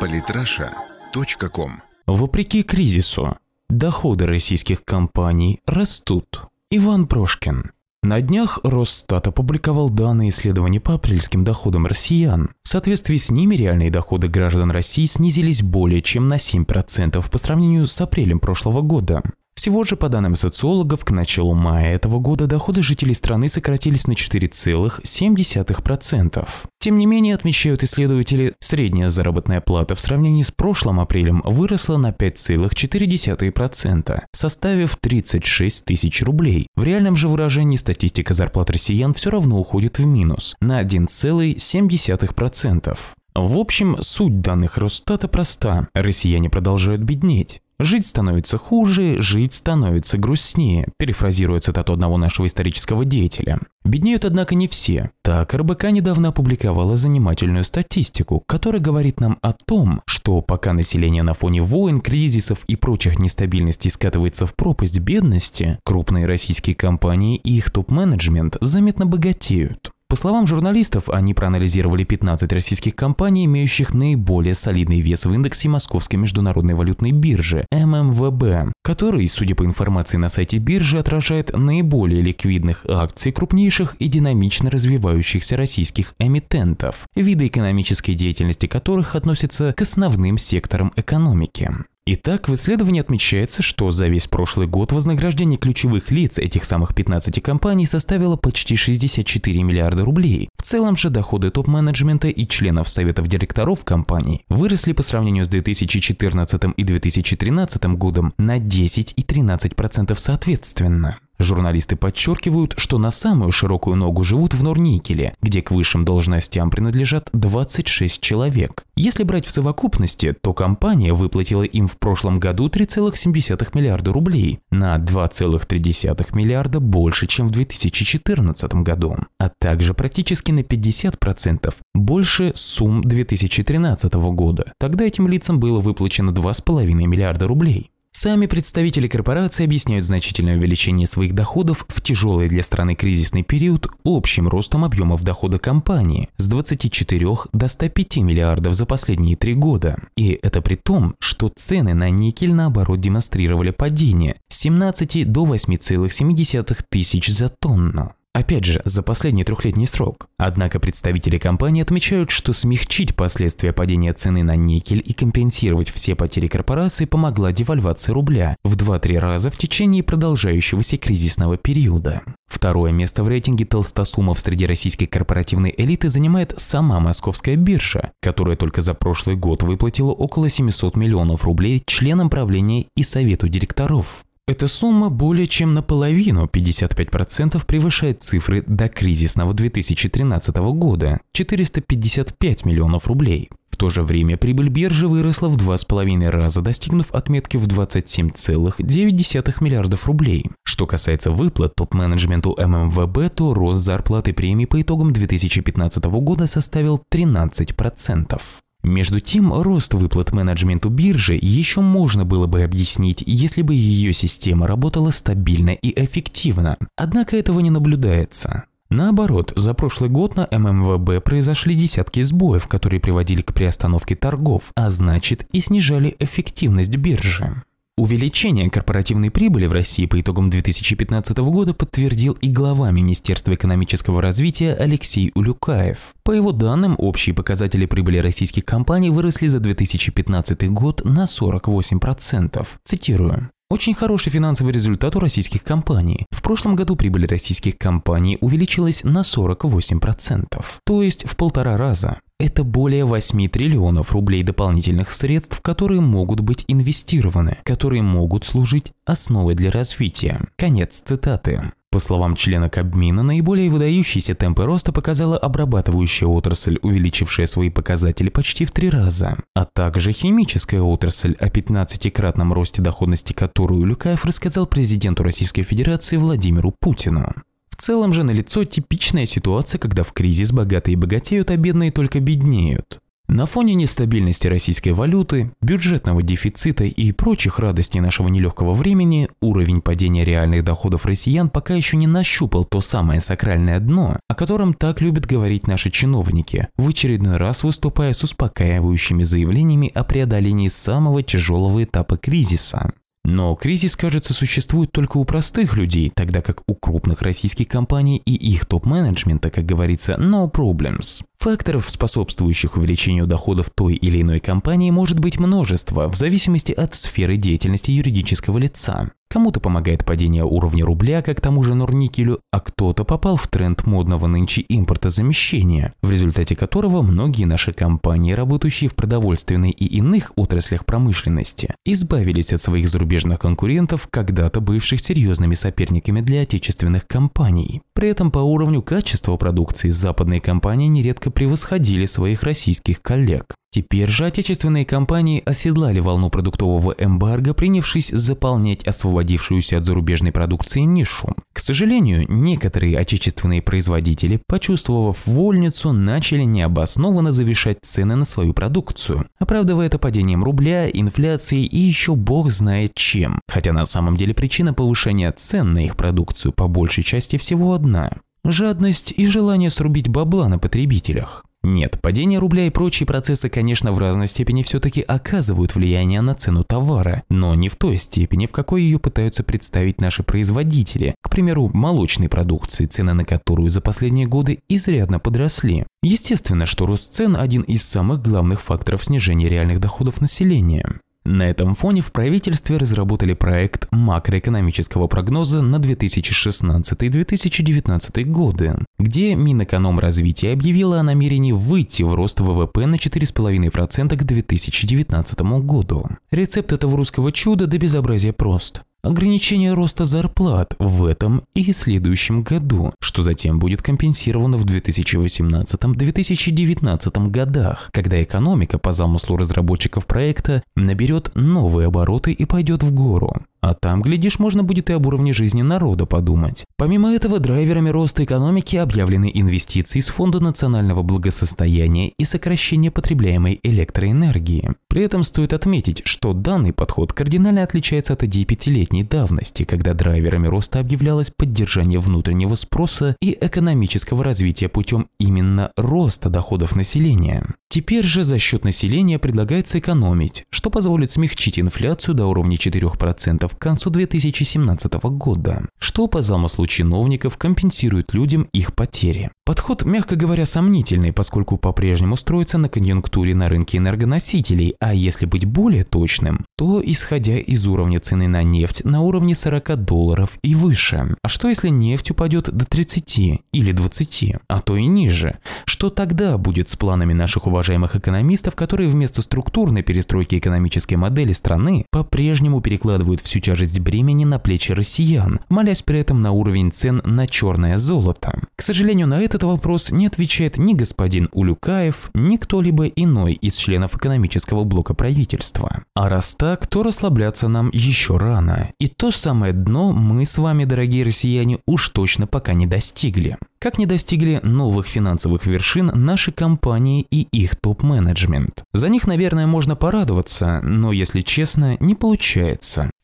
Политраша.ком Вопреки кризису, доходы российских компаний растут. Иван Прошкин. На днях Росстат опубликовал данные исследований по апрельским доходам россиян. В соответствии с ними реальные доходы граждан России снизились более чем на 7% по сравнению с апрелем прошлого года. Всего же, по данным социологов, к началу мая этого года доходы жителей страны сократились на 4,7%. Тем не менее, отмечают исследователи, средняя заработная плата в сравнении с прошлым апрелем выросла на 5,4%, составив 36 тысяч рублей. В реальном же выражении статистика зарплат россиян все равно уходит в минус на 1,7%. В общем, суть данных Росстата проста. Россияне продолжают беднеть. Жить становится хуже, жить становится грустнее, перефразируя цитату одного нашего исторического деятеля. Беднеют, однако, не все. Так, РБК недавно опубликовала занимательную статистику, которая говорит нам о том, что пока население на фоне войн, кризисов и прочих нестабильностей скатывается в пропасть бедности, крупные российские компании и их топ-менеджмент заметно богатеют. По словам журналистов, они проанализировали 15 российских компаний, имеющих наиболее солидный вес в индексе Московской международной валютной биржи ММВБ, который, судя по информации на сайте биржи, отражает наиболее ликвидных акций крупнейших и динамично развивающихся российских эмитентов, виды экономической деятельности которых относятся к основным секторам экономики. Итак, в исследовании отмечается, что за весь прошлый год вознаграждение ключевых лиц этих самых 15 компаний составило почти 64 миллиарда рублей. В целом же доходы топ-менеджмента и членов советов директоров компаний выросли по сравнению с 2014 и 2013 годом на 10 и 13% соответственно. Журналисты подчеркивают, что на самую широкую ногу живут в Норникеле, где к высшим должностям принадлежат 26 человек. Если брать в совокупности, то компания выплатила им в прошлом году 3,7 миллиарда рублей, на 2,3 миллиарда больше, чем в 2014 году, а также практически на 50% больше сумм 2013 года. Тогда этим лицам было выплачено 2,5 миллиарда рублей. Сами представители корпорации объясняют значительное увеличение своих доходов в тяжелый для страны кризисный период общим ростом объемов дохода компании с 24 до 105 миллиардов за последние три года. И это при том, что цены на никель наоборот демонстрировали падение с 17 до 8,7 тысяч за тонну. Опять же, за последний трехлетний срок. Однако представители компании отмечают, что смягчить последствия падения цены на никель и компенсировать все потери корпорации помогла девальвация рубля в 2-3 раза в течение продолжающегося кризисного периода. Второе место в рейтинге толстосумов среди российской корпоративной элиты занимает сама московская биржа, которая только за прошлый год выплатила около 700 миллионов рублей членам правления и совету директоров. Эта сумма более чем наполовину, 55% превышает цифры до кризисного 2013 года – 455 миллионов рублей. В то же время прибыль биржи выросла в 2,5 раза, достигнув отметки в 27,9 миллиардов рублей. Что касается выплат топ-менеджменту ММВБ, то рост зарплаты премий по итогам 2015 года составил 13%. Между тем, рост выплат менеджменту биржи еще можно было бы объяснить, если бы ее система работала стабильно и эффективно. Однако этого не наблюдается. Наоборот, за прошлый год на ММВБ произошли десятки сбоев, которые приводили к приостановке торгов, а значит и снижали эффективность биржи. Увеличение корпоративной прибыли в России по итогам 2015 года подтвердил и глава Министерства экономического развития Алексей Улюкаев. По его данным, общие показатели прибыли российских компаний выросли за 2015 год на 48%. Цитирую. Очень хороший финансовый результат у российских компаний. В прошлом году прибыль российских компаний увеличилась на 48%, то есть в полтора раза. Это более 8 триллионов рублей дополнительных средств, которые могут быть инвестированы, которые могут служить основой для развития. Конец цитаты. По словам члена Кабмина, наиболее выдающиеся темпы роста показала обрабатывающая отрасль, увеличившая свои показатели почти в три раза, а также химическая отрасль, о 15-кратном росте доходности которую Люкаев рассказал президенту Российской Федерации Владимиру Путину. В целом же налицо типичная ситуация, когда в кризис богатые богатеют, а бедные только беднеют. На фоне нестабильности российской валюты, бюджетного дефицита и прочих радостей нашего нелегкого времени, уровень падения реальных доходов россиян пока еще не нащупал то самое сакральное дно, о котором так любят говорить наши чиновники, в очередной раз выступая с успокаивающими заявлениями о преодолении самого тяжелого этапа кризиса. Но кризис, кажется, существует только у простых людей, тогда как у крупных российских компаний и их топ-менеджмента, как говорится, no problems. Факторов, способствующих увеличению доходов той или иной компании, может быть множество, в зависимости от сферы деятельности юридического лица. Кому-то помогает падение уровня рубля, как тому же Норникелю, а кто-то попал в тренд модного нынче импортозамещения, в результате которого многие наши компании, работающие в продовольственной и иных отраслях промышленности, избавились от своих зарубежных конкурентов, когда-то бывших серьезными соперниками для отечественных компаний. При этом по уровню качества продукции западные компании нередко превосходили своих российских коллег. Теперь же отечественные компании оседлали волну продуктового эмбарго, принявшись заполнять освободившуюся от зарубежной продукции нишу. К сожалению, некоторые отечественные производители, почувствовав вольницу, начали необоснованно завышать цены на свою продукцию, оправдывая это падением рубля, инфляцией и еще бог знает чем. Хотя на самом деле причина повышения цен на их продукцию по большей части всего одна – жадность и желание срубить бабла на потребителях. Нет, падение рубля и прочие процессы, конечно, в разной степени все-таки оказывают влияние на цену товара, но не в той степени, в какой ее пытаются представить наши производители. К примеру, молочной продукции, цены на которую за последние годы изрядно подросли. Естественно, что рост цен – один из самых главных факторов снижения реальных доходов населения. На этом фоне в правительстве разработали проект макроэкономического прогноза на 2016-2019 годы, где Минэкономразвитие объявило о намерении выйти в рост ВВП на 4,5% к 2019 году. Рецепт этого русского чуда до безобразия прост ограничение роста зарплат в этом и следующем году, что затем будет компенсировано в 2018-2019 годах, когда экономика по замыслу разработчиков проекта наберет новые обороты и пойдет в гору. А там, глядишь, можно будет и об уровне жизни народа подумать. Помимо этого, драйверами роста экономики объявлены инвестиции из Фонда национального благосостояния и сокращение потребляемой электроэнергии. При этом стоит отметить, что данный подход кардинально отличается от идей пятилетней давности, когда драйверами роста объявлялось поддержание внутреннего спроса и экономического развития путем именно роста доходов населения. Теперь же за счет населения предлагается экономить, что позволит смягчить инфляцию до уровня 4% к концу 2017 года, что по замыслу чиновников компенсирует людям их потери. Подход, мягко говоря, сомнительный, поскольку по-прежнему строится на конъюнктуре на рынке энергоносителей, а если быть более точным, то исходя из уровня цены на нефть на уровне 40 долларов и выше. А что если нефть упадет до 30 или 20, а то и ниже? Что тогда будет с планами наших уважаемых экономистов, которые вместо структурной перестройки экономической модели страны по-прежнему перекладывают всю тяжесть бремени на плечи россиян, молясь при этом на уровень цен на черное золото. К сожалению, на этот вопрос не отвечает ни господин Улюкаев, ни кто-либо иной из членов экономического блока правительства. А раз так, то расслабляться нам еще рано. И то самое дно мы с вами, дорогие россияне, уж точно пока не достигли как не достигли новых финансовых вершин наши компании и их топ-менеджмент. За них, наверное, можно порадоваться, но, если честно, не получается.